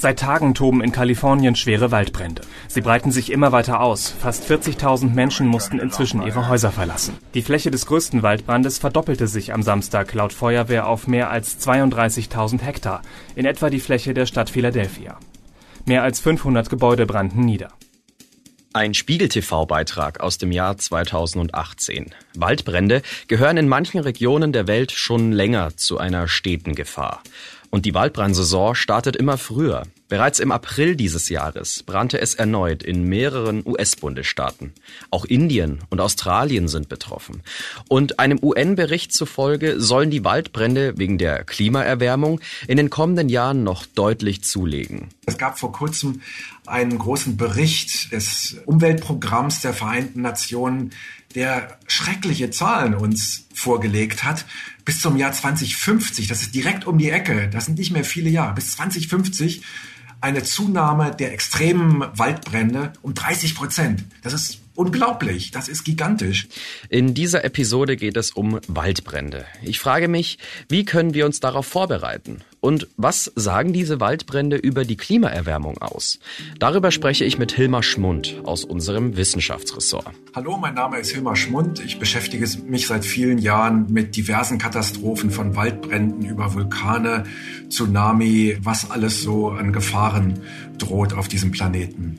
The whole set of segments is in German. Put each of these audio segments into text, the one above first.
Seit Tagen toben in Kalifornien schwere Waldbrände. Sie breiten sich immer weiter aus. Fast 40.000 Menschen mussten inzwischen ihre Häuser verlassen. Die Fläche des größten Waldbrandes verdoppelte sich am Samstag laut Feuerwehr auf mehr als 32.000 Hektar, in etwa die Fläche der Stadt Philadelphia. Mehr als 500 Gebäude brannten nieder. Ein Spiegel-TV-Beitrag aus dem Jahr 2018. Waldbrände gehören in manchen Regionen der Welt schon länger zu einer steten Gefahr. Und die Waldbrandsaison startet immer früher. Bereits im April dieses Jahres brannte es erneut in mehreren US-Bundesstaaten. Auch Indien und Australien sind betroffen. Und einem UN-Bericht zufolge sollen die Waldbrände wegen der Klimaerwärmung in den kommenden Jahren noch deutlich zulegen. Es gab vor kurzem einen großen Bericht des Umweltprogramms der Vereinten Nationen, der schreckliche Zahlen uns vorgelegt hat. Bis zum Jahr 2050, das ist direkt um die Ecke, das sind nicht mehr viele Jahre, bis 2050 eine Zunahme der extremen Waldbrände um 30 Prozent. Das ist unglaublich, das ist gigantisch. In dieser Episode geht es um Waldbrände. Ich frage mich, wie können wir uns darauf vorbereiten? Und was sagen diese Waldbrände über die Klimaerwärmung aus? Darüber spreche ich mit Hilmar Schmund aus unserem Wissenschaftsressort. Hallo, mein Name ist Hilmar Schmund. Ich beschäftige mich seit vielen Jahren mit diversen Katastrophen von Waldbränden über Vulkane, Tsunami, was alles so an Gefahren droht auf diesem Planeten.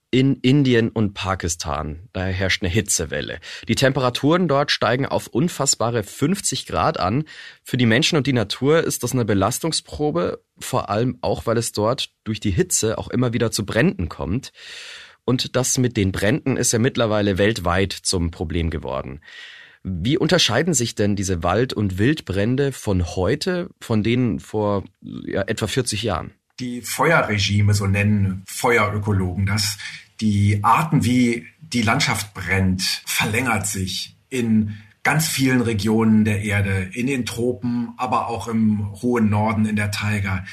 in Indien und Pakistan. Da herrscht eine Hitzewelle. Die Temperaturen dort steigen auf unfassbare 50 Grad an. Für die Menschen und die Natur ist das eine Belastungsprobe, vor allem auch, weil es dort durch die Hitze auch immer wieder zu Bränden kommt. Und das mit den Bränden ist ja mittlerweile weltweit zum Problem geworden. Wie unterscheiden sich denn diese Wald- und Wildbrände von heute von denen vor ja, etwa 40 Jahren? Die Feuerregime, so nennen Feuerökologen das, die Arten, wie die Landschaft brennt, verlängert sich in ganz vielen Regionen der Erde, in den Tropen, aber auch im hohen Norden in der Taiga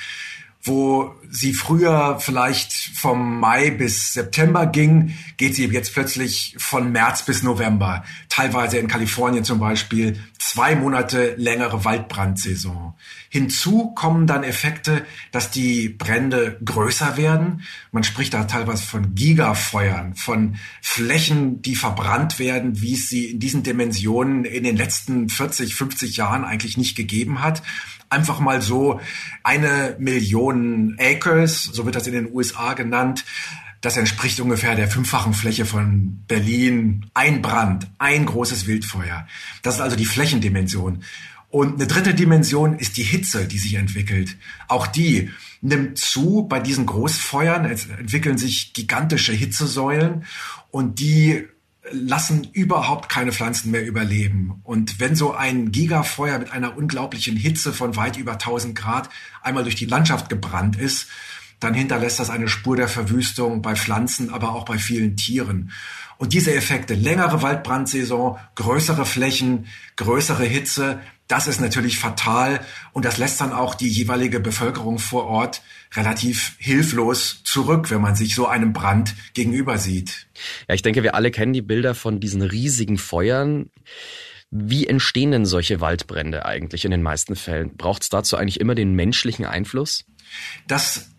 wo sie früher vielleicht vom Mai bis September ging, geht sie jetzt plötzlich von März bis November. Teilweise in Kalifornien zum Beispiel zwei Monate längere Waldbrandsaison. Hinzu kommen dann Effekte, dass die Brände größer werden. Man spricht da teilweise von Gigafeuern, von Flächen, die verbrannt werden, wie es sie in diesen Dimensionen in den letzten 40, 50 Jahren eigentlich nicht gegeben hat einfach mal so eine Million Acres, so wird das in den USA genannt. Das entspricht ungefähr der fünffachen Fläche von Berlin. Ein Brand, ein großes Wildfeuer. Das ist also die Flächendimension. Und eine dritte Dimension ist die Hitze, die sich entwickelt. Auch die nimmt zu bei diesen Großfeuern. Es entwickeln sich gigantische Hitzesäulen und die lassen überhaupt keine Pflanzen mehr überleben. Und wenn so ein Gigafeuer mit einer unglaublichen Hitze von weit über 1000 Grad einmal durch die Landschaft gebrannt ist, dann hinterlässt das eine Spur der Verwüstung bei Pflanzen, aber auch bei vielen Tieren. Und diese Effekte, längere Waldbrandsaison, größere Flächen, größere Hitze, das ist natürlich fatal und das lässt dann auch die jeweilige Bevölkerung vor Ort relativ hilflos zurück, wenn man sich so einem Brand gegenüber sieht. Ja, ich denke, wir alle kennen die Bilder von diesen riesigen Feuern. Wie entstehen denn solche Waldbrände eigentlich in den meisten Fällen? Braucht es dazu eigentlich immer den menschlichen Einfluss? Das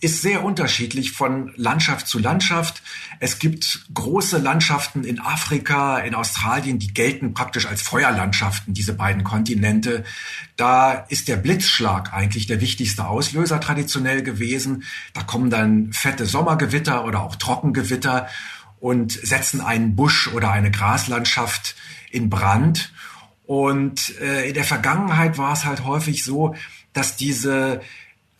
ist sehr unterschiedlich von Landschaft zu Landschaft. Es gibt große Landschaften in Afrika, in Australien, die gelten praktisch als Feuerlandschaften, diese beiden Kontinente. Da ist der Blitzschlag eigentlich der wichtigste Auslöser traditionell gewesen. Da kommen dann fette Sommergewitter oder auch Trockengewitter und setzen einen Busch oder eine Graslandschaft in Brand. Und äh, in der Vergangenheit war es halt häufig so, dass diese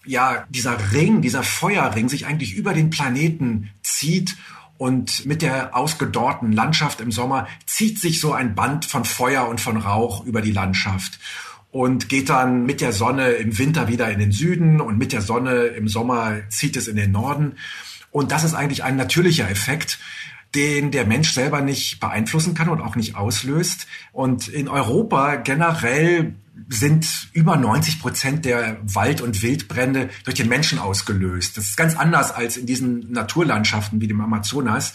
ja, dieser Ring, dieser Feuerring sich eigentlich über den Planeten zieht und mit der ausgedorrten Landschaft im Sommer zieht sich so ein Band von Feuer und von Rauch über die Landschaft und geht dann mit der Sonne im Winter wieder in den Süden und mit der Sonne im Sommer zieht es in den Norden. Und das ist eigentlich ein natürlicher Effekt, den der Mensch selber nicht beeinflussen kann und auch nicht auslöst. Und in Europa generell sind über 90 Prozent der Wald- und Wildbrände durch den Menschen ausgelöst. Das ist ganz anders als in diesen Naturlandschaften wie dem Amazonas.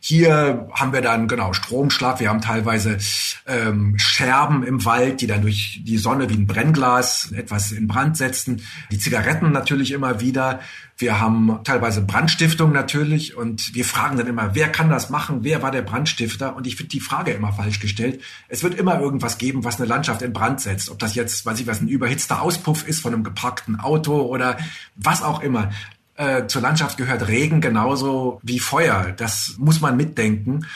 Hier haben wir dann genau Stromschlag. Wir haben teilweise ähm, Scherben im Wald, die dann durch die Sonne wie ein Brennglas etwas in Brand setzen. Die Zigaretten natürlich immer wieder. Wir haben teilweise Brandstiftung natürlich und wir fragen dann immer, wer kann das machen? Wer war der Brandstifter? Und ich finde die Frage immer falsch gestellt. Es wird immer irgendwas geben, was eine Landschaft in Brand setzt. Ob das jetzt, weiß ich was, ein überhitzter Auspuff ist von einem geparkten Auto oder was auch immer. Äh, zur Landschaft gehört Regen genauso wie Feuer. Das muss man mitdenken.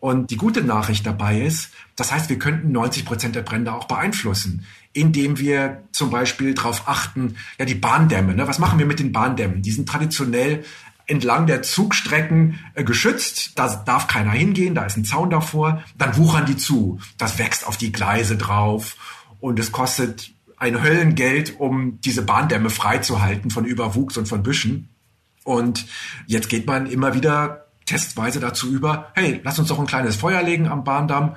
Und die gute Nachricht dabei ist, das heißt, wir könnten 90 Prozent der Brände auch beeinflussen, indem wir zum Beispiel darauf achten, ja, die Bahndämme, ne? was machen wir mit den Bahndämmen? Die sind traditionell entlang der Zugstrecken äh, geschützt. Da darf keiner hingehen, da ist ein Zaun davor. Dann wuchern die zu. Das wächst auf die Gleise drauf und es kostet ein Höllengeld, um diese Bahndämme freizuhalten von Überwuchs und von Büschen. Und jetzt geht man immer wieder testweise dazu über, hey, lass uns doch ein kleines Feuer legen am Bahndamm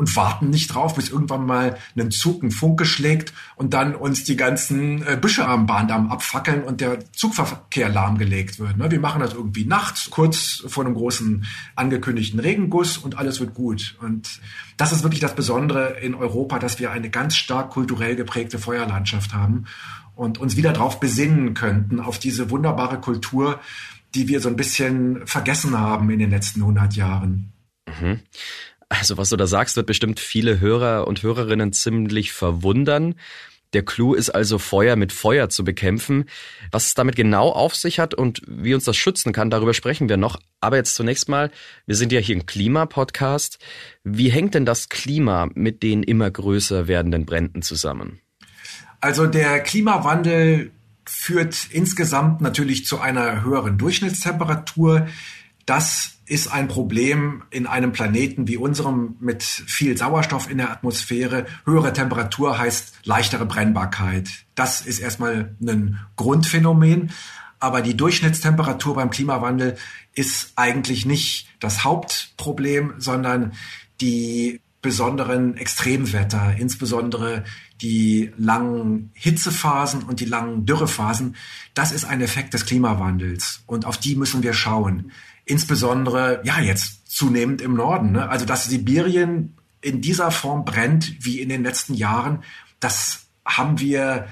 und warten nicht drauf, bis irgendwann mal ein Zug einen Funke schlägt und dann uns die ganzen äh, Büsche am Bahndamm abfackeln und der Zugverkehr lahmgelegt wird. Ne? Wir machen das irgendwie nachts, kurz vor einem großen angekündigten Regenguss und alles wird gut. Und das ist wirklich das Besondere in Europa, dass wir eine ganz stark kulturell geprägte Feuerlandschaft haben und uns wieder darauf besinnen könnten, auf diese wunderbare Kultur, die wir so ein bisschen vergessen haben in den letzten 100 Jahren. Mhm. Also was du da sagst, wird bestimmt viele Hörer und Hörerinnen ziemlich verwundern. Der Clou ist also Feuer mit Feuer zu bekämpfen. Was es damit genau auf sich hat und wie uns das schützen kann, darüber sprechen wir noch. Aber jetzt zunächst mal, wir sind ja hier ein Klimapodcast. Wie hängt denn das Klima mit den immer größer werdenden Bränden zusammen? Also der Klimawandel führt insgesamt natürlich zu einer höheren Durchschnittstemperatur. Das ist ein Problem in einem Planeten wie unserem mit viel Sauerstoff in der Atmosphäre. Höhere Temperatur heißt leichtere Brennbarkeit. Das ist erstmal ein Grundphänomen. Aber die Durchschnittstemperatur beim Klimawandel ist eigentlich nicht das Hauptproblem, sondern die besonderen Extremwetter, insbesondere die langen Hitzephasen und die langen Dürrephasen, das ist ein Effekt des Klimawandels und auf die müssen wir schauen insbesondere ja jetzt zunehmend im Norden. Ne? Also dass Sibirien in dieser Form brennt wie in den letzten Jahren, das haben wir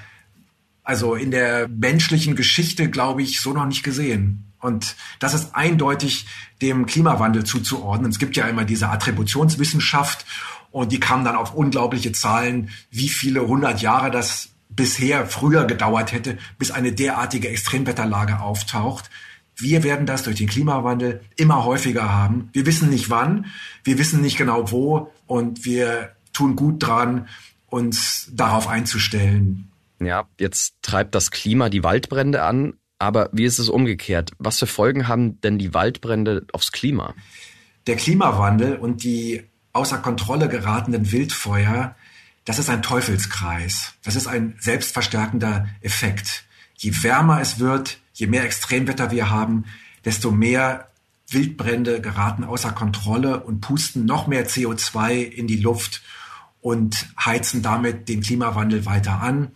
also in der menschlichen Geschichte, glaube ich, so noch nicht gesehen. Und das ist eindeutig dem Klimawandel zuzuordnen. Es gibt ja immer diese Attributionswissenschaft und die kam dann auf unglaubliche Zahlen, wie viele hundert Jahre das bisher früher gedauert hätte, bis eine derartige Extremwetterlage auftaucht. Wir werden das durch den Klimawandel immer häufiger haben. Wir wissen nicht wann, wir wissen nicht genau wo und wir tun gut dran, uns darauf einzustellen. Ja, jetzt treibt das Klima die Waldbrände an, aber wie ist es umgekehrt? Was für Folgen haben denn die Waldbrände aufs Klima? Der Klimawandel und die außer Kontrolle geratenen Wildfeuer, das ist ein Teufelskreis. Das ist ein selbstverstärkender Effekt. Je wärmer es wird, je mehr Extremwetter wir haben, desto mehr Wildbrände geraten außer Kontrolle und pusten noch mehr CO2 in die Luft und heizen damit den Klimawandel weiter an.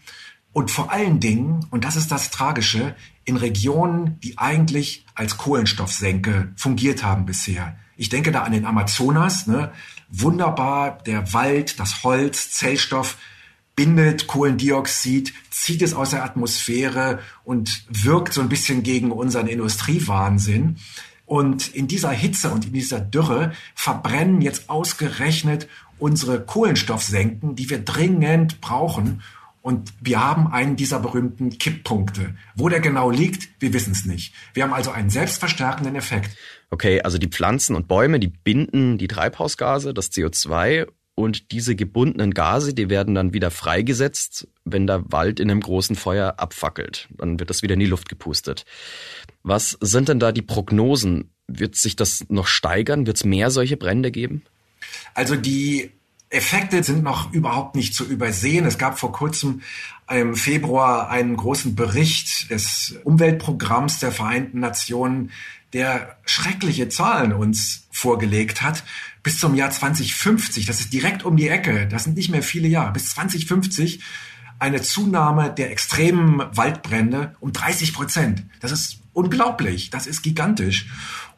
Und vor allen Dingen, und das ist das Tragische, in Regionen, die eigentlich als Kohlenstoffsenke fungiert haben bisher. Ich denke da an den Amazonas, ne? wunderbar, der Wald, das Holz, Zellstoff bindet Kohlendioxid, zieht es aus der Atmosphäre und wirkt so ein bisschen gegen unseren Industriewahnsinn. Und in dieser Hitze und in dieser Dürre verbrennen jetzt ausgerechnet unsere Kohlenstoffsenken, die wir dringend brauchen. Und wir haben einen dieser berühmten Kipppunkte. Wo der genau liegt, wir wissen es nicht. Wir haben also einen selbstverstärkenden Effekt. Okay, also die Pflanzen und Bäume, die binden die Treibhausgase, das CO2 und diese gebundenen Gase, die werden dann wieder freigesetzt, wenn der Wald in einem großen Feuer abfackelt. Dann wird das wieder in die Luft gepustet. Was sind denn da die Prognosen? Wird sich das noch steigern? Wird es mehr solche Brände geben? Also die Effekte sind noch überhaupt nicht zu übersehen. Es gab vor kurzem im Februar einen großen Bericht des Umweltprogramms der Vereinten Nationen, der schreckliche Zahlen uns vorgelegt hat. Bis zum Jahr 2050, das ist direkt um die Ecke, das sind nicht mehr viele Jahre, bis 2050 eine Zunahme der extremen Waldbrände um 30 Prozent. Das ist unglaublich, das ist gigantisch.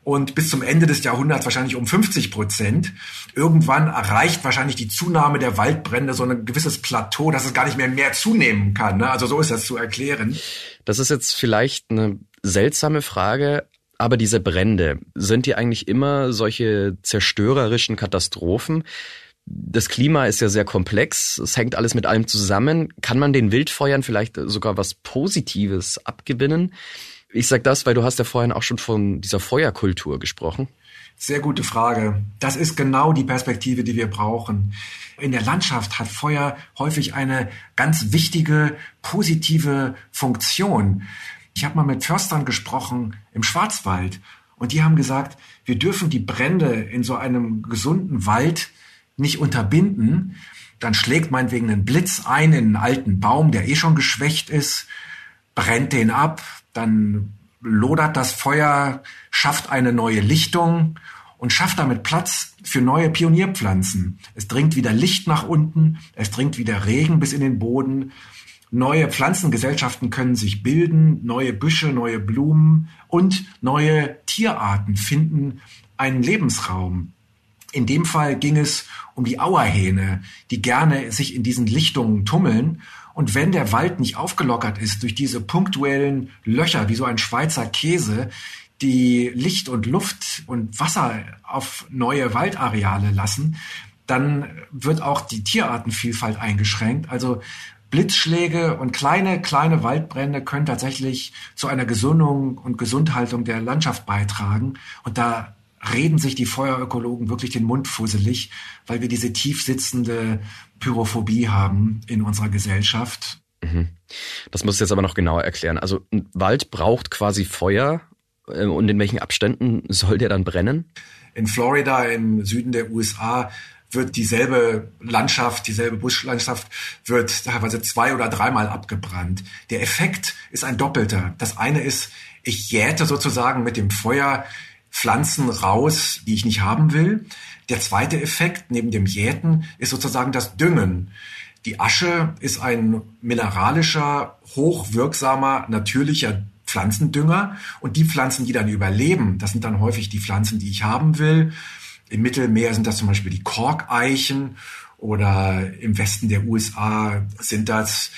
Und bis zum Ende des Jahrhunderts wahrscheinlich um 50 Prozent. Irgendwann erreicht wahrscheinlich die Zunahme der Waldbrände so ein gewisses Plateau, dass es gar nicht mehr mehr zunehmen kann. Ne? Also so ist das zu erklären. Das ist jetzt vielleicht eine seltsame Frage, aber diese Brände, sind die eigentlich immer solche zerstörerischen Katastrophen? Das Klima ist ja sehr komplex, es hängt alles mit allem zusammen. Kann man den Wildfeuern vielleicht sogar was Positives abgewinnen? Ich sag das, weil du hast ja vorhin auch schon von dieser Feuerkultur gesprochen. Sehr gute Frage. Das ist genau die Perspektive, die wir brauchen. In der Landschaft hat Feuer häufig eine ganz wichtige, positive Funktion. Ich habe mal mit Förstern gesprochen im Schwarzwald und die haben gesagt, wir dürfen die Brände in so einem gesunden Wald nicht unterbinden. Dann schlägt meinetwegen ein Blitz ein in einen alten Baum, der eh schon geschwächt ist, brennt den ab, dann lodert das Feuer, schafft eine neue Lichtung und schafft damit Platz für neue Pionierpflanzen. Es dringt wieder Licht nach unten, es dringt wieder Regen bis in den Boden Neue Pflanzengesellschaften können sich bilden, neue Büsche, neue Blumen und neue Tierarten finden einen Lebensraum. In dem Fall ging es um die Auerhähne, die gerne sich in diesen Lichtungen tummeln. Und wenn der Wald nicht aufgelockert ist durch diese punktuellen Löcher, wie so ein Schweizer Käse, die Licht und Luft und Wasser auf neue Waldareale lassen, dann wird auch die Tierartenvielfalt eingeschränkt. Also Blitzschläge und kleine, kleine Waldbrände können tatsächlich zu einer Gesundung und Gesundhaltung der Landschaft beitragen. Und da reden sich die Feuerökologen wirklich den Mund fusselig, weil wir diese tief sitzende Pyrophobie haben in unserer Gesellschaft. Mhm. Das muss ich jetzt aber noch genauer erklären. Also ein Wald braucht quasi Feuer äh, und in welchen Abständen soll der dann brennen? In Florida im Süden der USA wird dieselbe Landschaft, dieselbe Buschlandschaft wird teilweise zwei oder dreimal abgebrannt. Der Effekt ist ein doppelter. Das eine ist, ich jäte sozusagen mit dem Feuer Pflanzen raus, die ich nicht haben will. Der zweite Effekt neben dem Jäten ist sozusagen das Düngen. Die Asche ist ein mineralischer, hochwirksamer, natürlicher Pflanzendünger und die Pflanzen, die dann überleben, das sind dann häufig die Pflanzen, die ich haben will. Im Mittelmeer sind das zum Beispiel die Korkeichen oder im Westen der USA sind das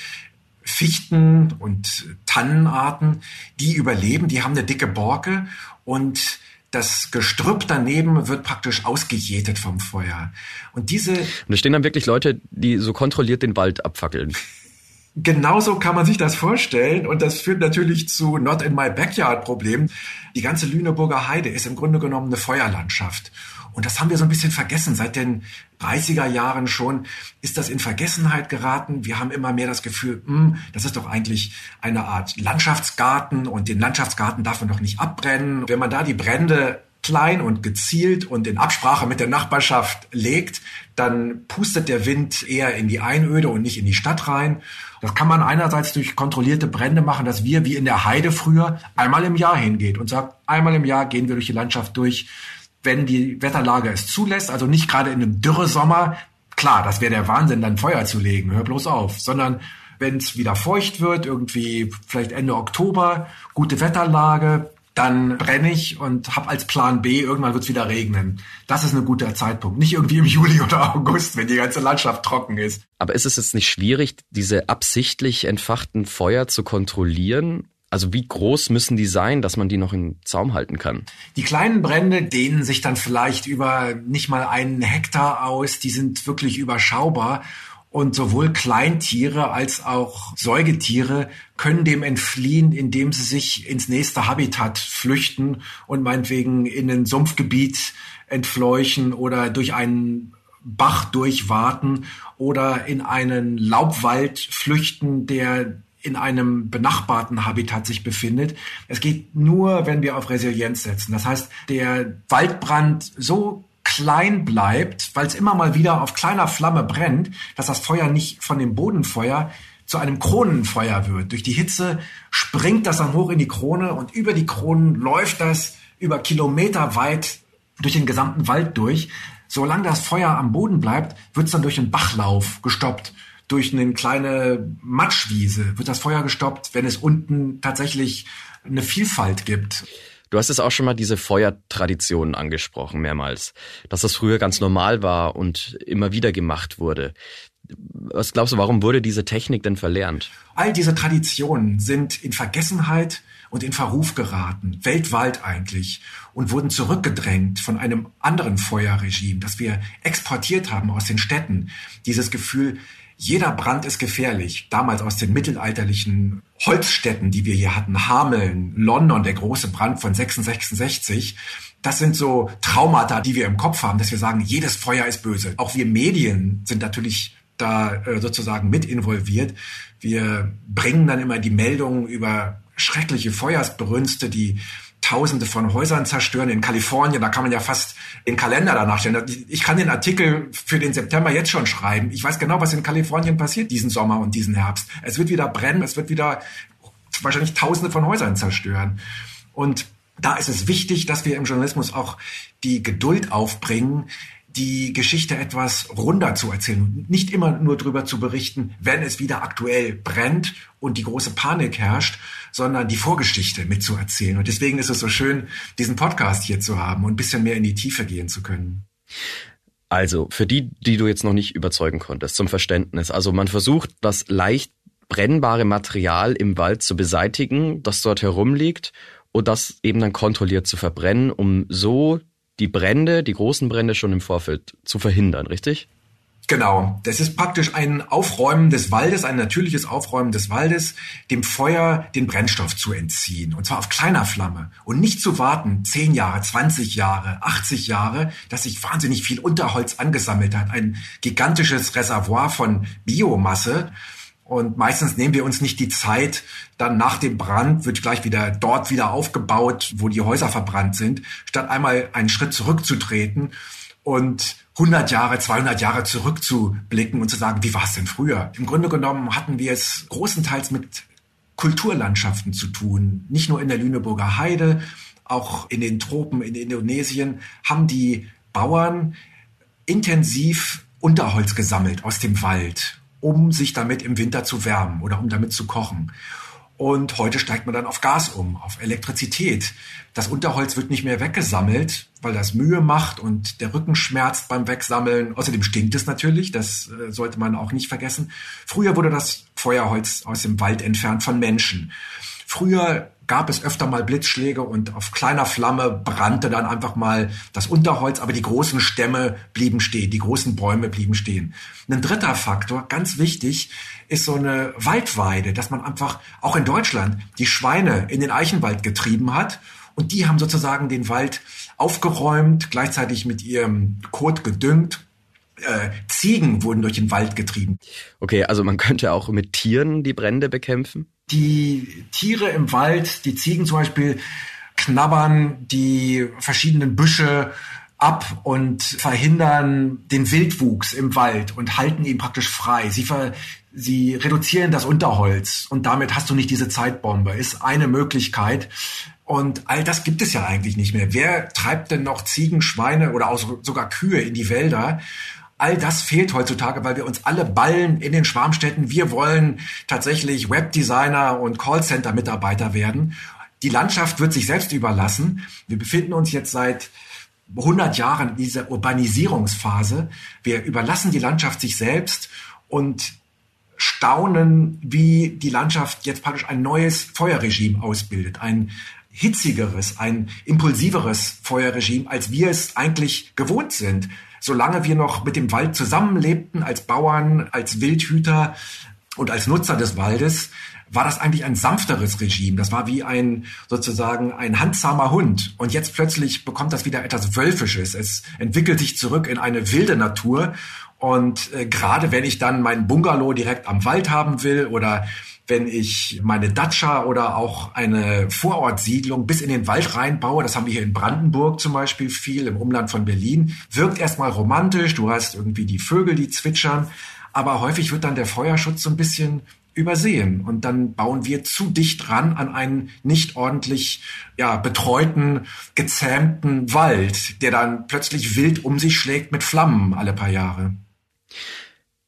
Fichten und Tannenarten, die überleben, die haben eine dicke Borke und das Gestrüpp daneben wird praktisch ausgejätet vom Feuer. Und diese. Und da stehen dann wirklich Leute, die so kontrolliert den Wald abfackeln. Genauso kann man sich das vorstellen und das führt natürlich zu Not in my backyard Problemen. Die ganze Lüneburger Heide ist im Grunde genommen eine Feuerlandschaft. Und das haben wir so ein bisschen vergessen. Seit den 30er Jahren schon ist das in Vergessenheit geraten. Wir haben immer mehr das Gefühl, mh, hm, das ist doch eigentlich eine Art Landschaftsgarten und den Landschaftsgarten darf man doch nicht abbrennen. Wenn man da die Brände klein und gezielt und in Absprache mit der Nachbarschaft legt, dann pustet der Wind eher in die Einöde und nicht in die Stadt rein. Das kann man einerseits durch kontrollierte Brände machen, dass wir wie in der Heide früher einmal im Jahr hingeht und sagt, einmal im Jahr gehen wir durch die Landschaft durch, wenn die Wetterlage es zulässt, also nicht gerade in einem Dürresommer. Klar, das wäre der Wahnsinn, dann Feuer zu legen, hör bloß auf, sondern wenn es wieder feucht wird, irgendwie vielleicht Ende Oktober, gute Wetterlage, dann brenne ich und habe als Plan B, irgendwann wird es wieder regnen. Das ist ein guter Zeitpunkt. Nicht irgendwie im Juli oder August, wenn die ganze Landschaft trocken ist. Aber ist es jetzt nicht schwierig, diese absichtlich entfachten Feuer zu kontrollieren? Also wie groß müssen die sein, dass man die noch in Zaum halten kann? Die kleinen Brände dehnen sich dann vielleicht über nicht mal einen Hektar aus. Die sind wirklich überschaubar. Und sowohl Kleintiere als auch Säugetiere können dem entfliehen, indem sie sich ins nächste Habitat flüchten und meinetwegen in ein Sumpfgebiet entfleuchen oder durch einen Bach durchwarten oder in einen Laubwald flüchten, der in einem benachbarten Habitat sich befindet. Es geht nur, wenn wir auf Resilienz setzen. Das heißt, der Waldbrand so klein bleibt, weil es immer mal wieder auf kleiner Flamme brennt, dass das Feuer nicht von dem Bodenfeuer zu einem Kronenfeuer wird. Durch die Hitze springt das dann hoch in die Krone und über die Kronen läuft das über Kilometer weit durch den gesamten Wald durch. Solange das Feuer am Boden bleibt, wird es dann durch einen Bachlauf gestoppt. Durch eine kleine Matschwiese wird das Feuer gestoppt, wenn es unten tatsächlich eine Vielfalt gibt. Du hast es auch schon mal diese Feuertraditionen angesprochen, mehrmals. Dass das früher ganz normal war und immer wieder gemacht wurde. Was glaubst du, warum wurde diese Technik denn verlernt? All diese Traditionen sind in Vergessenheit und in Verruf geraten, weltweit eigentlich, und wurden zurückgedrängt von einem anderen Feuerregime, das wir exportiert haben aus den Städten. Dieses Gefühl, jeder Brand ist gefährlich. Damals aus den mittelalterlichen Holzstädten, die wir hier hatten, Hameln, London, der große Brand von 66. Das sind so Traumata, die wir im Kopf haben, dass wir sagen, jedes Feuer ist böse. Auch wir Medien sind natürlich da äh, sozusagen mit involviert. Wir bringen dann immer die Meldungen über schreckliche Feuersbrünste, die Tausende von Häusern zerstören in Kalifornien. Da kann man ja fast den Kalender danach stellen. Ich kann den Artikel für den September jetzt schon schreiben. Ich weiß genau, was in Kalifornien passiert diesen Sommer und diesen Herbst. Es wird wieder brennen, es wird wieder wahrscheinlich Tausende von Häusern zerstören. Und da ist es wichtig, dass wir im Journalismus auch die Geduld aufbringen, die Geschichte etwas runder zu erzählen. Nicht immer nur darüber zu berichten, wenn es wieder aktuell brennt und die große Panik herrscht, sondern die Vorgeschichte mitzuerzählen. Und deswegen ist es so schön, diesen Podcast hier zu haben und ein bisschen mehr in die Tiefe gehen zu können. Also, für die, die du jetzt noch nicht überzeugen konntest, zum Verständnis. Also, man versucht, das leicht brennbare Material im Wald zu beseitigen, das dort herumliegt und das eben dann kontrolliert zu verbrennen, um so die Brände, die großen Brände schon im Vorfeld zu verhindern, richtig? Genau, das ist praktisch ein Aufräumen des Waldes, ein natürliches Aufräumen des Waldes, dem Feuer den Brennstoff zu entziehen. Und zwar auf kleiner Flamme. Und nicht zu warten, 10 Jahre, 20 Jahre, 80 Jahre, dass sich wahnsinnig viel Unterholz angesammelt hat. Ein gigantisches Reservoir von Biomasse. Und meistens nehmen wir uns nicht die Zeit, dann nach dem Brand wird gleich wieder dort wieder aufgebaut, wo die Häuser verbrannt sind, statt einmal einen Schritt zurückzutreten und 100 Jahre, 200 Jahre zurückzublicken und zu sagen, wie war es denn früher? Im Grunde genommen hatten wir es großenteils mit Kulturlandschaften zu tun. Nicht nur in der Lüneburger Heide, auch in den Tropen in Indonesien haben die Bauern intensiv Unterholz gesammelt aus dem Wald, um sich damit im Winter zu wärmen oder um damit zu kochen. Und heute steigt man dann auf Gas um, auf Elektrizität. Das Unterholz wird nicht mehr weggesammelt, weil das Mühe macht und der Rücken schmerzt beim Wegsammeln. Außerdem stinkt es natürlich, das äh, sollte man auch nicht vergessen. Früher wurde das Feuerholz aus dem Wald entfernt von Menschen. Früher gab es öfter mal Blitzschläge und auf kleiner Flamme brannte dann einfach mal das Unterholz, aber die großen Stämme blieben stehen, die großen Bäume blieben stehen. Ein dritter Faktor, ganz wichtig, ist so eine Waldweide, dass man einfach auch in Deutschland die Schweine in den Eichenwald getrieben hat und die haben sozusagen den Wald aufgeräumt, gleichzeitig mit ihrem Kot gedüngt äh, Ziegen wurden durch den Wald getrieben. Okay, also man könnte auch mit Tieren die Brände bekämpfen? Die Tiere im Wald, die Ziegen zum Beispiel, knabbern die verschiedenen Büsche ab und verhindern den Wildwuchs im Wald und halten ihn praktisch frei. Sie, ver, sie reduzieren das Unterholz und damit hast du nicht diese Zeitbombe. Ist eine Möglichkeit. Und all das gibt es ja eigentlich nicht mehr. Wer treibt denn noch Ziegen, Schweine oder auch sogar Kühe in die Wälder? All das fehlt heutzutage, weil wir uns alle ballen in den Schwarmstädten. Wir wollen tatsächlich Webdesigner und Callcenter-Mitarbeiter werden. Die Landschaft wird sich selbst überlassen. Wir befinden uns jetzt seit 100 Jahren in dieser Urbanisierungsphase. Wir überlassen die Landschaft sich selbst und staunen, wie die Landschaft jetzt praktisch ein neues Feuerregime ausbildet. Ein hitzigeres, ein impulsiveres Feuerregime, als wir es eigentlich gewohnt sind. Solange wir noch mit dem Wald zusammenlebten, als Bauern, als Wildhüter und als Nutzer des Waldes, war das eigentlich ein sanfteres Regime. Das war wie ein sozusagen ein handsamer Hund. Und jetzt plötzlich bekommt das wieder etwas Wölfisches. Es entwickelt sich zurück in eine wilde Natur. Und äh, gerade wenn ich dann mein Bungalow direkt am Wald haben will oder wenn ich meine Datscha oder auch eine Vorortsiedlung bis in den Wald reinbaue, das haben wir hier in Brandenburg zum Beispiel viel, im Umland von Berlin, wirkt erstmal romantisch, du hast irgendwie die Vögel, die zwitschern, aber häufig wird dann der Feuerschutz so ein bisschen übersehen. Und dann bauen wir zu dicht ran an einen nicht ordentlich ja, betreuten, gezähmten Wald, der dann plötzlich wild um sich schlägt mit Flammen alle paar Jahre.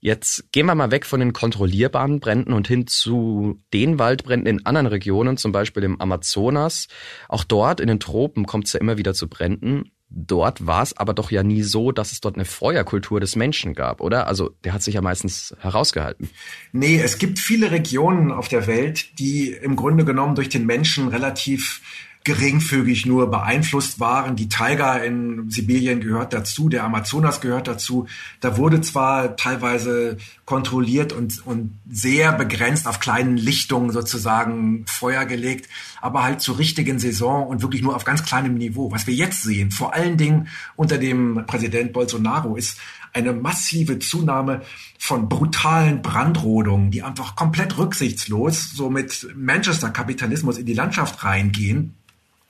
Jetzt gehen wir mal weg von den kontrollierbaren Bränden und hin zu den Waldbränden in anderen Regionen, zum Beispiel im Amazonas. Auch dort in den Tropen kommt es ja immer wieder zu Bränden. Dort war es aber doch ja nie so, dass es dort eine Feuerkultur des Menschen gab, oder? Also der hat sich ja meistens herausgehalten. Nee, es gibt viele Regionen auf der Welt, die im Grunde genommen durch den Menschen relativ geringfügig nur beeinflusst waren. Die Taiga in Sibirien gehört dazu, der Amazonas gehört dazu. Da wurde zwar teilweise kontrolliert und, und sehr begrenzt auf kleinen Lichtungen sozusagen Feuer gelegt, aber halt zur richtigen Saison und wirklich nur auf ganz kleinem Niveau. Was wir jetzt sehen, vor allen Dingen unter dem Präsident Bolsonaro, ist eine massive Zunahme von brutalen Brandrodungen, die einfach komplett rücksichtslos so mit Manchester-Kapitalismus in die Landschaft reingehen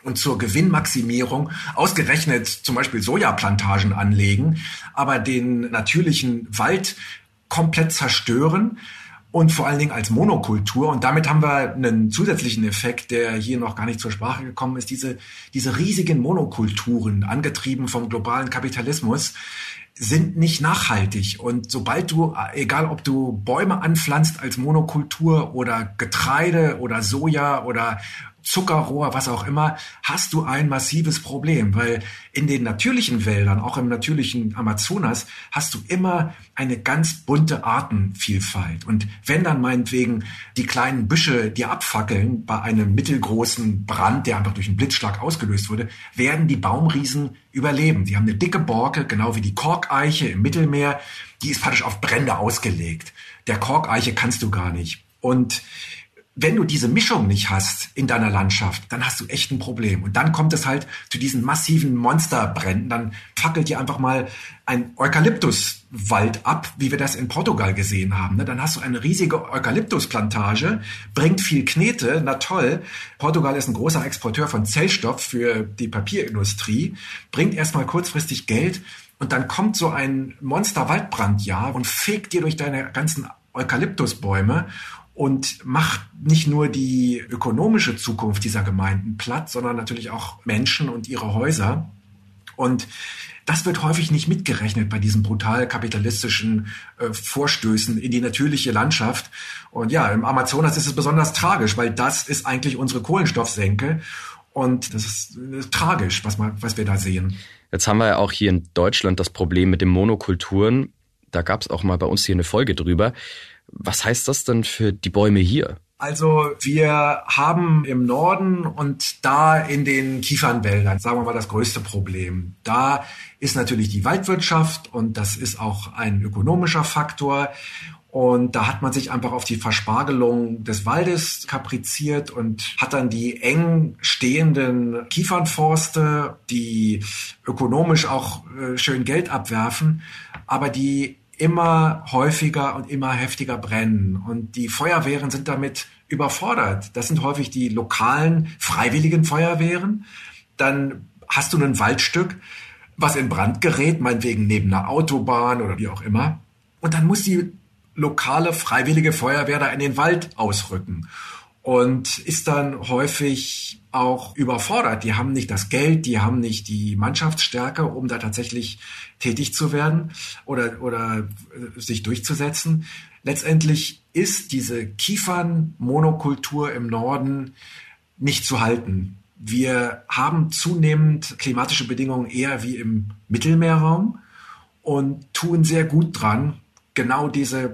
und zur Gewinnmaximierung ausgerechnet zum Beispiel Sojaplantagen anlegen, aber den natürlichen Wald komplett zerstören und vor allen Dingen als Monokultur. Und damit haben wir einen zusätzlichen Effekt, der hier noch gar nicht zur Sprache gekommen ist. Diese, diese riesigen Monokulturen, angetrieben vom globalen Kapitalismus, sind nicht nachhaltig. Und sobald du, egal ob du Bäume anpflanzt als Monokultur oder Getreide oder Soja oder Zuckerrohr, was auch immer, hast du ein massives Problem, weil in den natürlichen Wäldern, auch im natürlichen Amazonas, hast du immer eine ganz bunte Artenvielfalt. Und wenn dann meinetwegen die kleinen Büsche dir abfackeln bei einem mittelgroßen Brand, der einfach durch einen Blitzschlag ausgelöst wurde, werden die Baumriesen überleben. Die haben eine dicke Borke, genau wie die Korkeiche im Mittelmeer, die ist praktisch auf Brände ausgelegt. Der Korkeiche kannst du gar nicht. Und wenn du diese Mischung nicht hast in deiner Landschaft, dann hast du echt ein Problem. Und dann kommt es halt zu diesen massiven Monsterbränden. Dann fackelt dir einfach mal ein Eukalyptuswald ab, wie wir das in Portugal gesehen haben. Ne? Dann hast du eine riesige Eukalyptusplantage, bringt viel Knete, na toll. Portugal ist ein großer Exporteur von Zellstoff für die Papierindustrie, bringt erstmal kurzfristig Geld und dann kommt so ein Monster-Waldbrandjahr und fegt dir durch deine ganzen Eukalyptusbäume und macht nicht nur die ökonomische Zukunft dieser Gemeinden platt, sondern natürlich auch Menschen und ihre Häuser. Und das wird häufig nicht mitgerechnet bei diesen brutal kapitalistischen äh, Vorstößen in die natürliche Landschaft. Und ja, im Amazonas ist es besonders tragisch, weil das ist eigentlich unsere Kohlenstoffsenke. Und das ist äh, tragisch, was, man, was wir da sehen. Jetzt haben wir ja auch hier in Deutschland das Problem mit den Monokulturen. Da gab es auch mal bei uns hier eine Folge drüber. Was heißt das denn für die Bäume hier? Also wir haben im Norden und da in den Kiefernwäldern, sagen wir mal, das größte Problem. Da ist natürlich die Waldwirtschaft und das ist auch ein ökonomischer Faktor. Und da hat man sich einfach auf die Verspargelung des Waldes kapriziert und hat dann die eng stehenden Kiefernforste, die ökonomisch auch äh, schön Geld abwerfen, aber die immer häufiger und immer heftiger brennen. Und die Feuerwehren sind damit überfordert. Das sind häufig die lokalen freiwilligen Feuerwehren. Dann hast du ein Waldstück, was in Brand gerät, meinetwegen neben einer Autobahn oder wie auch immer. Und dann muss die lokale freiwillige Feuerwehr da in den Wald ausrücken und ist dann häufig auch überfordert. Die haben nicht das Geld, die haben nicht die Mannschaftsstärke, um da tatsächlich tätig zu werden oder, oder äh, sich durchzusetzen. Letztendlich ist diese Kiefernmonokultur im Norden nicht zu halten. Wir haben zunehmend klimatische Bedingungen eher wie im Mittelmeerraum und tun sehr gut dran, genau diese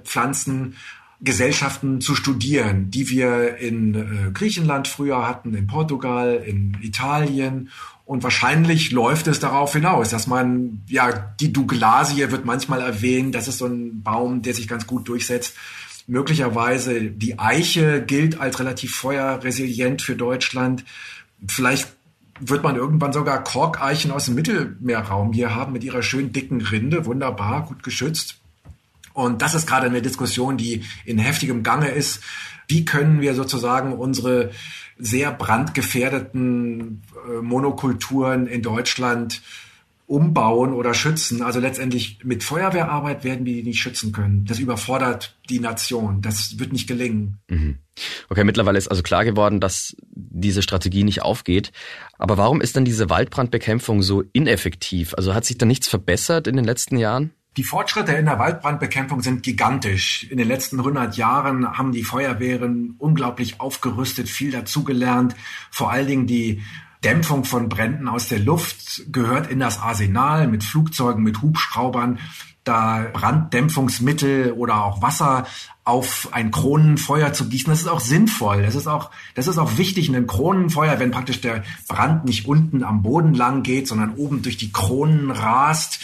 Pflanzengesellschaften zu studieren, die wir in äh, Griechenland früher hatten, in Portugal, in Italien. Und wahrscheinlich läuft es darauf hinaus, dass man, ja, die Douglasie wird manchmal erwähnt, das ist so ein Baum, der sich ganz gut durchsetzt. Möglicherweise die Eiche gilt als relativ feuerresilient für Deutschland. Vielleicht wird man irgendwann sogar Korkeichen aus dem Mittelmeerraum hier haben mit ihrer schön dicken Rinde, wunderbar, gut geschützt. Und das ist gerade eine Diskussion, die in heftigem Gange ist. Wie können wir sozusagen unsere sehr brandgefährdeten äh, Monokulturen in Deutschland umbauen oder schützen. Also letztendlich mit Feuerwehrarbeit werden wir die nicht schützen können. Das überfordert die Nation. Das wird nicht gelingen. Mhm. Okay, mittlerweile ist also klar geworden, dass diese Strategie nicht aufgeht. Aber warum ist denn diese Waldbrandbekämpfung so ineffektiv? Also hat sich da nichts verbessert in den letzten Jahren? Die Fortschritte in der Waldbrandbekämpfung sind gigantisch. In den letzten 100 Jahren haben die Feuerwehren unglaublich aufgerüstet, viel dazugelernt. Vor allen Dingen die Dämpfung von Bränden aus der Luft gehört in das Arsenal mit Flugzeugen, mit Hubschraubern da Branddämpfungsmittel oder auch Wasser auf ein Kronenfeuer zu gießen. Das ist auch sinnvoll. Das ist auch, das ist auch wichtig. Ein Kronenfeuer, wenn praktisch der Brand nicht unten am Boden lang geht, sondern oben durch die Kronen rast,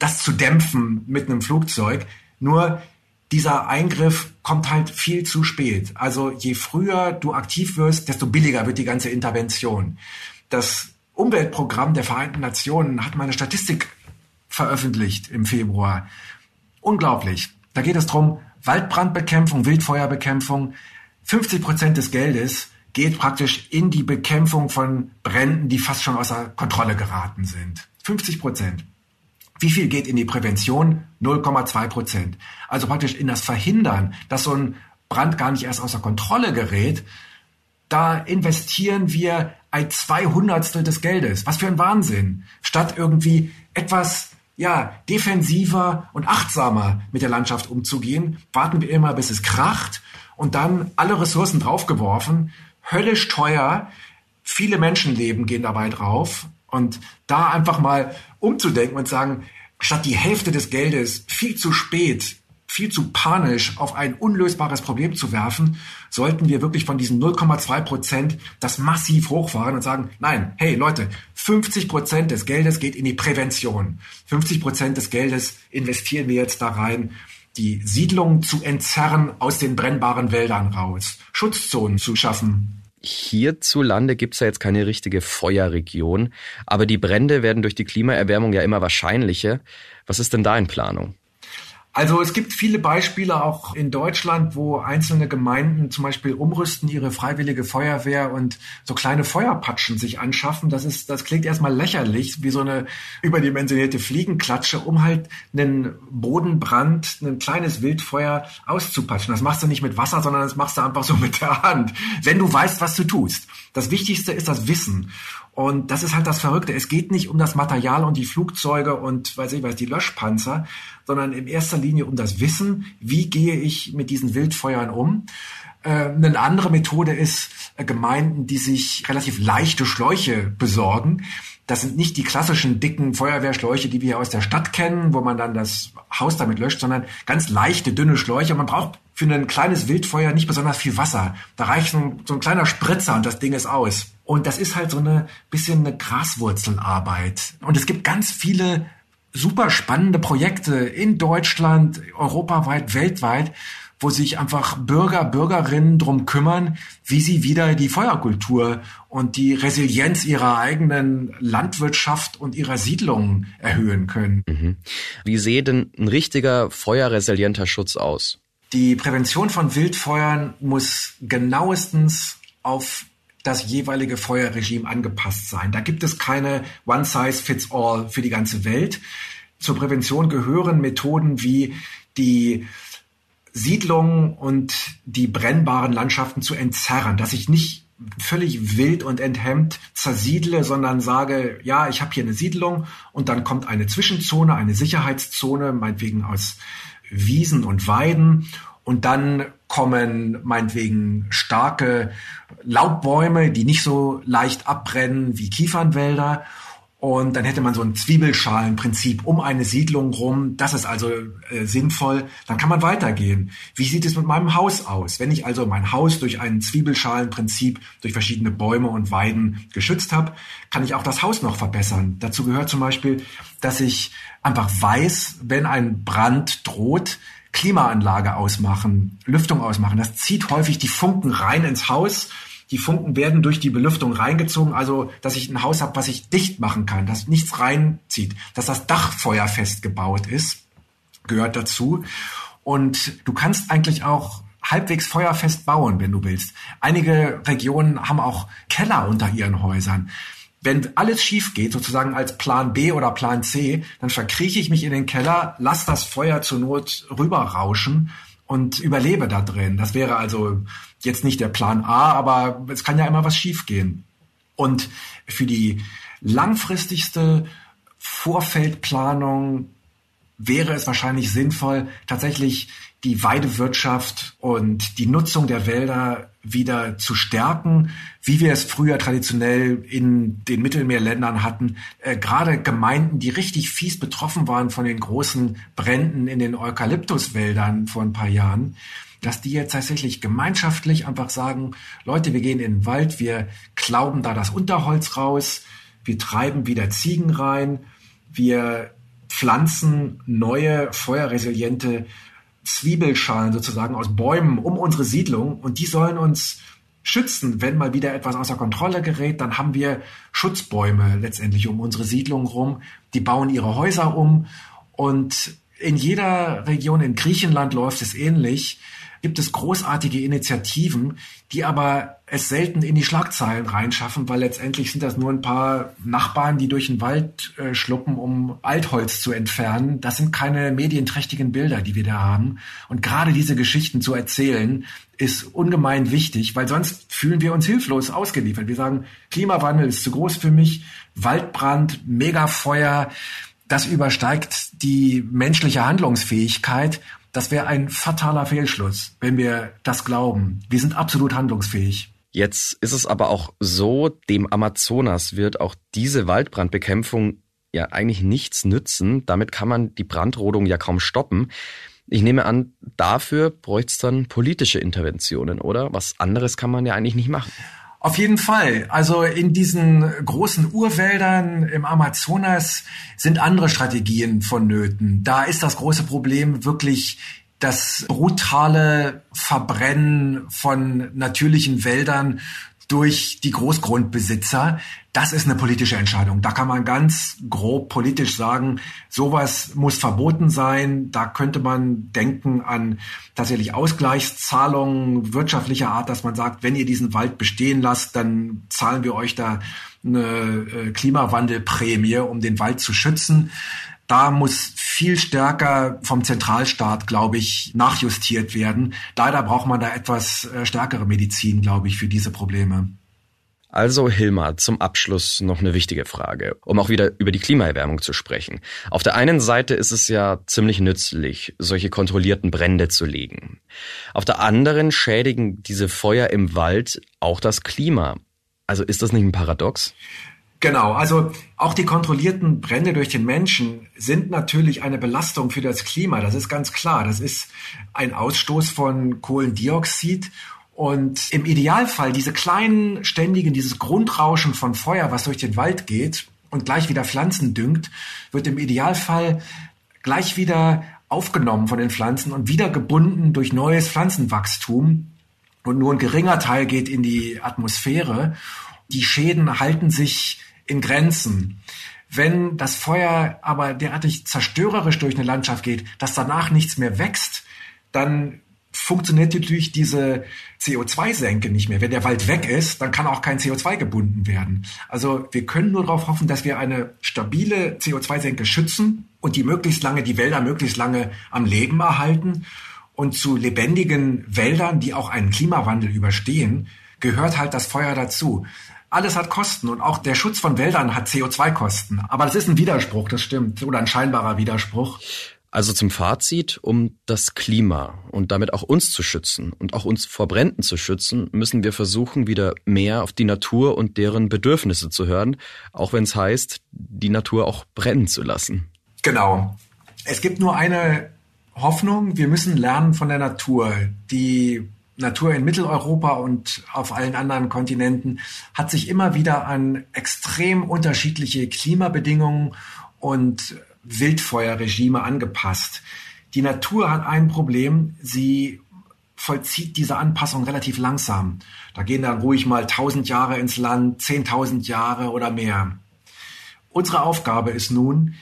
das zu dämpfen mit einem Flugzeug. Nur dieser Eingriff kommt halt viel zu spät. Also je früher du aktiv wirst, desto billiger wird die ganze Intervention. Das Umweltprogramm der Vereinten Nationen hat mal eine Statistik veröffentlicht im Februar. Unglaublich. Da geht es darum, Waldbrandbekämpfung, Wildfeuerbekämpfung. 50 Prozent des Geldes geht praktisch in die Bekämpfung von Bränden, die fast schon außer Kontrolle geraten sind. 50 Prozent. Wie viel geht in die Prävention? 0,2 Prozent. Also praktisch in das Verhindern, dass so ein Brand gar nicht erst außer Kontrolle gerät. Da investieren wir ein Zweihundertstel des Geldes. Was für ein Wahnsinn. Statt irgendwie etwas ja, defensiver und achtsamer mit der Landschaft umzugehen, warten wir immer, bis es kracht und dann alle Ressourcen draufgeworfen, höllisch teuer, viele Menschenleben gehen dabei drauf und da einfach mal umzudenken und sagen, statt die Hälfte des Geldes viel zu spät viel zu panisch auf ein unlösbares Problem zu werfen, sollten wir wirklich von diesen 0,2 Prozent das massiv hochfahren und sagen, nein, hey Leute, 50 Prozent des Geldes geht in die Prävention. 50 Prozent des Geldes investieren wir jetzt da rein, die Siedlungen zu entzerren aus den brennbaren Wäldern raus, Schutzzonen zu schaffen, Hierzulande gibt es ja jetzt keine richtige Feuerregion, aber die Brände werden durch die Klimaerwärmung ja immer wahrscheinlicher. Was ist denn da in Planung? Also es gibt viele Beispiele auch in Deutschland, wo einzelne Gemeinden zum Beispiel umrüsten ihre freiwillige Feuerwehr und so kleine Feuerpatschen sich anschaffen. Das ist, das klingt erstmal lächerlich, wie so eine überdimensionierte Fliegenklatsche, um halt einen Bodenbrand, ein kleines Wildfeuer auszupatschen. Das machst du nicht mit Wasser, sondern das machst du einfach so mit der Hand, wenn du weißt, was du tust. Das Wichtigste ist das Wissen. Und das ist halt das Verrückte. Es geht nicht um das Material und die Flugzeuge und weiß ich was, die Löschpanzer, sondern in erster Linie um das Wissen, wie gehe ich mit diesen Wildfeuern um. Äh, eine andere Methode ist, äh, Gemeinden, die sich relativ leichte Schläuche besorgen. Das sind nicht die klassischen dicken Feuerwehrschläuche, die wir aus der Stadt kennen, wo man dann das Haus damit löscht, sondern ganz leichte, dünne Schläuche. Man braucht für ein kleines Wildfeuer nicht besonders viel Wasser. Da reicht so ein, so ein kleiner Spritzer und das Ding ist aus. Und das ist halt so eine bisschen eine Graswurzelarbeit. Und es gibt ganz viele super spannende Projekte in Deutschland, europaweit, weltweit, wo sich einfach Bürger, Bürgerinnen drum kümmern, wie sie wieder die Feuerkultur und die Resilienz ihrer eigenen Landwirtschaft und ihrer Siedlungen erhöhen können. Mhm. Wie sehe denn ein richtiger feuerresilienter Schutz aus? Die Prävention von Wildfeuern muss genauestens auf das jeweilige Feuerregime angepasst sein. Da gibt es keine One-Size-Fits-All für die ganze Welt. Zur Prävention gehören Methoden wie die Siedlungen und die brennbaren Landschaften zu entzerren, dass ich nicht völlig wild und enthemmt zersiedle, sondern sage, ja, ich habe hier eine Siedlung und dann kommt eine Zwischenzone, eine Sicherheitszone, meinetwegen aus Wiesen und Weiden. Und dann kommen meinetwegen starke Laubbäume, die nicht so leicht abbrennen wie Kiefernwälder und dann hätte man so ein Zwiebelschalenprinzip um eine Siedlung rum. Das ist also äh, sinnvoll. Dann kann man weitergehen. Wie sieht es mit meinem Haus aus? Wenn ich also mein Haus durch ein Zwiebelschalenprinzip, durch verschiedene Bäume und Weiden geschützt habe, kann ich auch das Haus noch verbessern. Dazu gehört zum Beispiel, dass ich einfach weiß, wenn ein Brand droht, Klimaanlage ausmachen, Lüftung ausmachen. Das zieht häufig die Funken rein ins Haus die Funken werden durch die Belüftung reingezogen, also dass ich ein Haus habe, was ich dicht machen kann, dass nichts reinzieht, dass das Dach feuerfest gebaut ist, gehört dazu. Und du kannst eigentlich auch halbwegs feuerfest bauen, wenn du willst. Einige Regionen haben auch Keller unter ihren Häusern. Wenn alles schief geht, sozusagen als Plan B oder Plan C, dann verkrieche ich mich in den Keller, lass das Feuer zur Not rüberrauschen und überlebe da drin. Das wäre also jetzt nicht der Plan A, aber es kann ja immer was schiefgehen. Und für die langfristigste Vorfeldplanung wäre es wahrscheinlich sinnvoll, tatsächlich die Weidewirtschaft und die Nutzung der Wälder wieder zu stärken, wie wir es früher traditionell in den Mittelmeerländern hatten. Äh, gerade Gemeinden, die richtig fies betroffen waren von den großen Bränden in den Eukalyptuswäldern vor ein paar Jahren, dass die jetzt tatsächlich gemeinschaftlich einfach sagen, Leute, wir gehen in den Wald, wir klauben da das Unterholz raus, wir treiben wieder Ziegen rein, wir pflanzen neue feuerresiliente Zwiebelschalen sozusagen aus Bäumen um unsere Siedlung und die sollen uns schützen, wenn mal wieder etwas außer Kontrolle gerät, dann haben wir Schutzbäume letztendlich um unsere Siedlung rum. Die bauen ihre Häuser um. Und in jeder Region in Griechenland läuft es ähnlich. Gibt es großartige Initiativen, die aber es selten in die Schlagzeilen reinschaffen, weil letztendlich sind das nur ein paar Nachbarn, die durch den Wald äh, schluppen, um Altholz zu entfernen. Das sind keine medienträchtigen Bilder, die wir da haben. Und gerade diese Geschichten zu erzählen, ist ungemein wichtig, weil sonst fühlen wir uns hilflos ausgeliefert. Wir sagen, Klimawandel ist zu groß für mich, Waldbrand, Megafeuer, das übersteigt die menschliche Handlungsfähigkeit das wäre ein fataler Fehlschluss, wenn wir das glauben. Wir sind absolut handlungsfähig. Jetzt ist es aber auch so, dem Amazonas wird auch diese Waldbrandbekämpfung ja eigentlich nichts nützen. Damit kann man die Brandrodung ja kaum stoppen. Ich nehme an, dafür bräuchte es dann politische Interventionen, oder? Was anderes kann man ja eigentlich nicht machen. Auf jeden Fall. Also in diesen großen Urwäldern im Amazonas sind andere Strategien vonnöten. Da ist das große Problem wirklich das brutale Verbrennen von natürlichen Wäldern durch die Großgrundbesitzer. Das ist eine politische Entscheidung. Da kann man ganz grob politisch sagen, sowas muss verboten sein. Da könnte man denken an tatsächlich Ausgleichszahlungen wirtschaftlicher Art, dass man sagt, wenn ihr diesen Wald bestehen lasst, dann zahlen wir euch da eine äh, Klimawandelprämie, um den Wald zu schützen. Da muss viel stärker vom Zentralstaat, glaube ich, nachjustiert werden. Leider braucht man da etwas äh, stärkere Medizin, glaube ich, für diese Probleme. Also Hilmar, zum Abschluss noch eine wichtige Frage, um auch wieder über die Klimaerwärmung zu sprechen. Auf der einen Seite ist es ja ziemlich nützlich, solche kontrollierten Brände zu legen. Auf der anderen schädigen diese Feuer im Wald auch das Klima. Also ist das nicht ein Paradox? Genau, also auch die kontrollierten Brände durch den Menschen sind natürlich eine Belastung für das Klima. Das ist ganz klar. Das ist ein Ausstoß von Kohlendioxid. Und im Idealfall diese kleinen, ständigen, dieses Grundrauschen von Feuer, was durch den Wald geht und gleich wieder Pflanzen düngt, wird im Idealfall gleich wieder aufgenommen von den Pflanzen und wieder gebunden durch neues Pflanzenwachstum. Und nur ein geringer Teil geht in die Atmosphäre. Die Schäden halten sich in Grenzen. Wenn das Feuer aber derartig zerstörerisch durch eine Landschaft geht, dass danach nichts mehr wächst, dann funktioniert natürlich diese CO2-Senke nicht mehr. Wenn der Wald weg ist, dann kann auch kein CO2 gebunden werden. Also wir können nur darauf hoffen, dass wir eine stabile CO2-Senke schützen und die möglichst lange, die Wälder möglichst lange am Leben erhalten. Und zu lebendigen Wäldern, die auch einen Klimawandel überstehen, gehört halt das Feuer dazu. Alles hat Kosten und auch der Schutz von Wäldern hat CO2-Kosten. Aber das ist ein Widerspruch, das stimmt, oder ein scheinbarer Widerspruch. Also zum Fazit, um das Klima und damit auch uns zu schützen und auch uns vor Bränden zu schützen, müssen wir versuchen, wieder mehr auf die Natur und deren Bedürfnisse zu hören, auch wenn es heißt, die Natur auch brennen zu lassen. Genau. Es gibt nur eine Hoffnung, wir müssen lernen von der Natur. Die Natur in Mitteleuropa und auf allen anderen Kontinenten hat sich immer wieder an extrem unterschiedliche Klimabedingungen und Wildfeuerregime angepasst. Die Natur hat ein Problem, sie vollzieht diese Anpassung relativ langsam. Da gehen dann ruhig mal 1000 Jahre ins Land, 10.000 Jahre oder mehr. Unsere Aufgabe ist nun,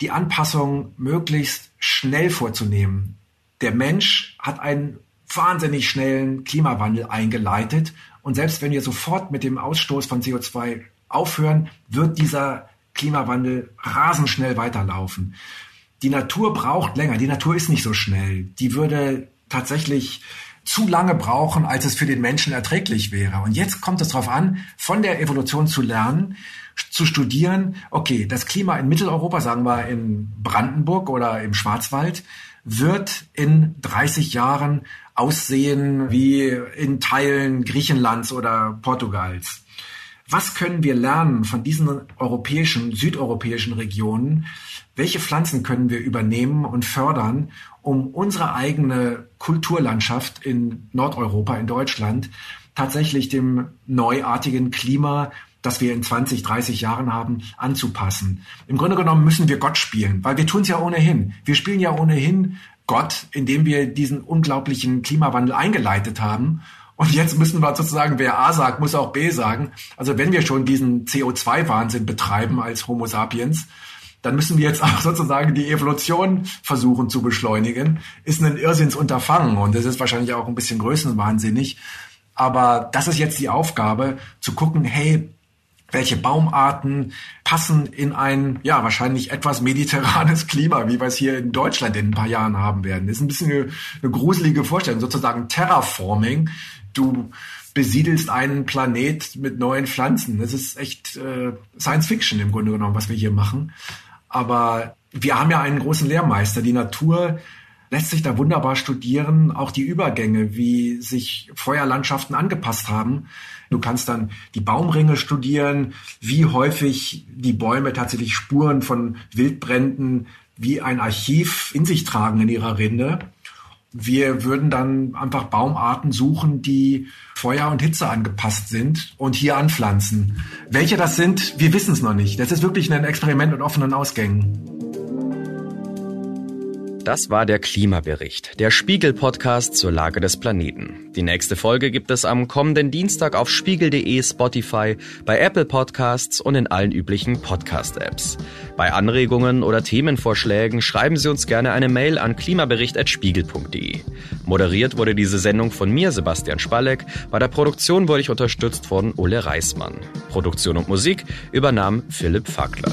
die Anpassung möglichst schnell vorzunehmen. Der Mensch hat einen wahnsinnig schnellen Klimawandel eingeleitet und selbst wenn wir sofort mit dem Ausstoß von CO2 aufhören, wird dieser Klimawandel rasend schnell weiterlaufen. Die Natur braucht länger. Die Natur ist nicht so schnell. Die würde tatsächlich zu lange brauchen, als es für den Menschen erträglich wäre. Und jetzt kommt es darauf an, von der Evolution zu lernen, zu studieren, okay, das Klima in Mitteleuropa, sagen wir in Brandenburg oder im Schwarzwald, wird in 30 Jahren aussehen wie in Teilen Griechenlands oder Portugals. Was können wir lernen von diesen europäischen, südeuropäischen Regionen? Welche Pflanzen können wir übernehmen und fördern, um unsere eigene Kulturlandschaft in Nordeuropa, in Deutschland, tatsächlich dem neuartigen Klima, das wir in 20, 30 Jahren haben, anzupassen. Im Grunde genommen müssen wir Gott spielen, weil wir tun es ja ohnehin. Wir spielen ja ohnehin Gott, indem wir diesen unglaublichen Klimawandel eingeleitet haben und jetzt müssen wir sozusagen, wer A sagt, muss auch B sagen. Also wenn wir schon diesen CO2-Wahnsinn betreiben als Homo sapiens, dann müssen wir jetzt auch sozusagen die Evolution versuchen zu beschleunigen. Ist ein Irrsinnsunterfangen und das ist wahrscheinlich auch ein bisschen größenwahnsinnig. Aber das ist jetzt die Aufgabe, zu gucken, hey, welche Baumarten passen in ein, ja, wahrscheinlich etwas mediterranes Klima, wie wir es hier in Deutschland in ein paar Jahren haben werden. Das ist ein bisschen eine, eine gruselige Vorstellung, sozusagen Terraforming du besiedelst einen Planet mit neuen Pflanzen. Das ist echt äh, Science Fiction im Grunde genommen, was wir hier machen. Aber wir haben ja einen großen Lehrmeister. Die Natur lässt sich da wunderbar studieren, auch die Übergänge, wie sich Feuerlandschaften angepasst haben. Du kannst dann die Baumringe studieren, wie häufig die Bäume tatsächlich Spuren von Wildbränden wie ein Archiv in sich tragen in ihrer Rinde. Wir würden dann einfach Baumarten suchen, die Feuer und Hitze angepasst sind und hier anpflanzen. Welche das sind, wir wissen es noch nicht. Das ist wirklich ein Experiment mit offenen Ausgängen. Das war der Klimabericht, der Spiegel-Podcast zur Lage des Planeten. Die nächste Folge gibt es am kommenden Dienstag auf spiegel.de, Spotify, bei Apple Podcasts und in allen üblichen Podcast-Apps. Bei Anregungen oder Themenvorschlägen schreiben Sie uns gerne eine Mail an klimabericht.spiegel.de. Moderiert wurde diese Sendung von mir, Sebastian Spalleck. Bei der Produktion wurde ich unterstützt von Ole Reismann. Produktion und Musik übernahm Philipp Fackler.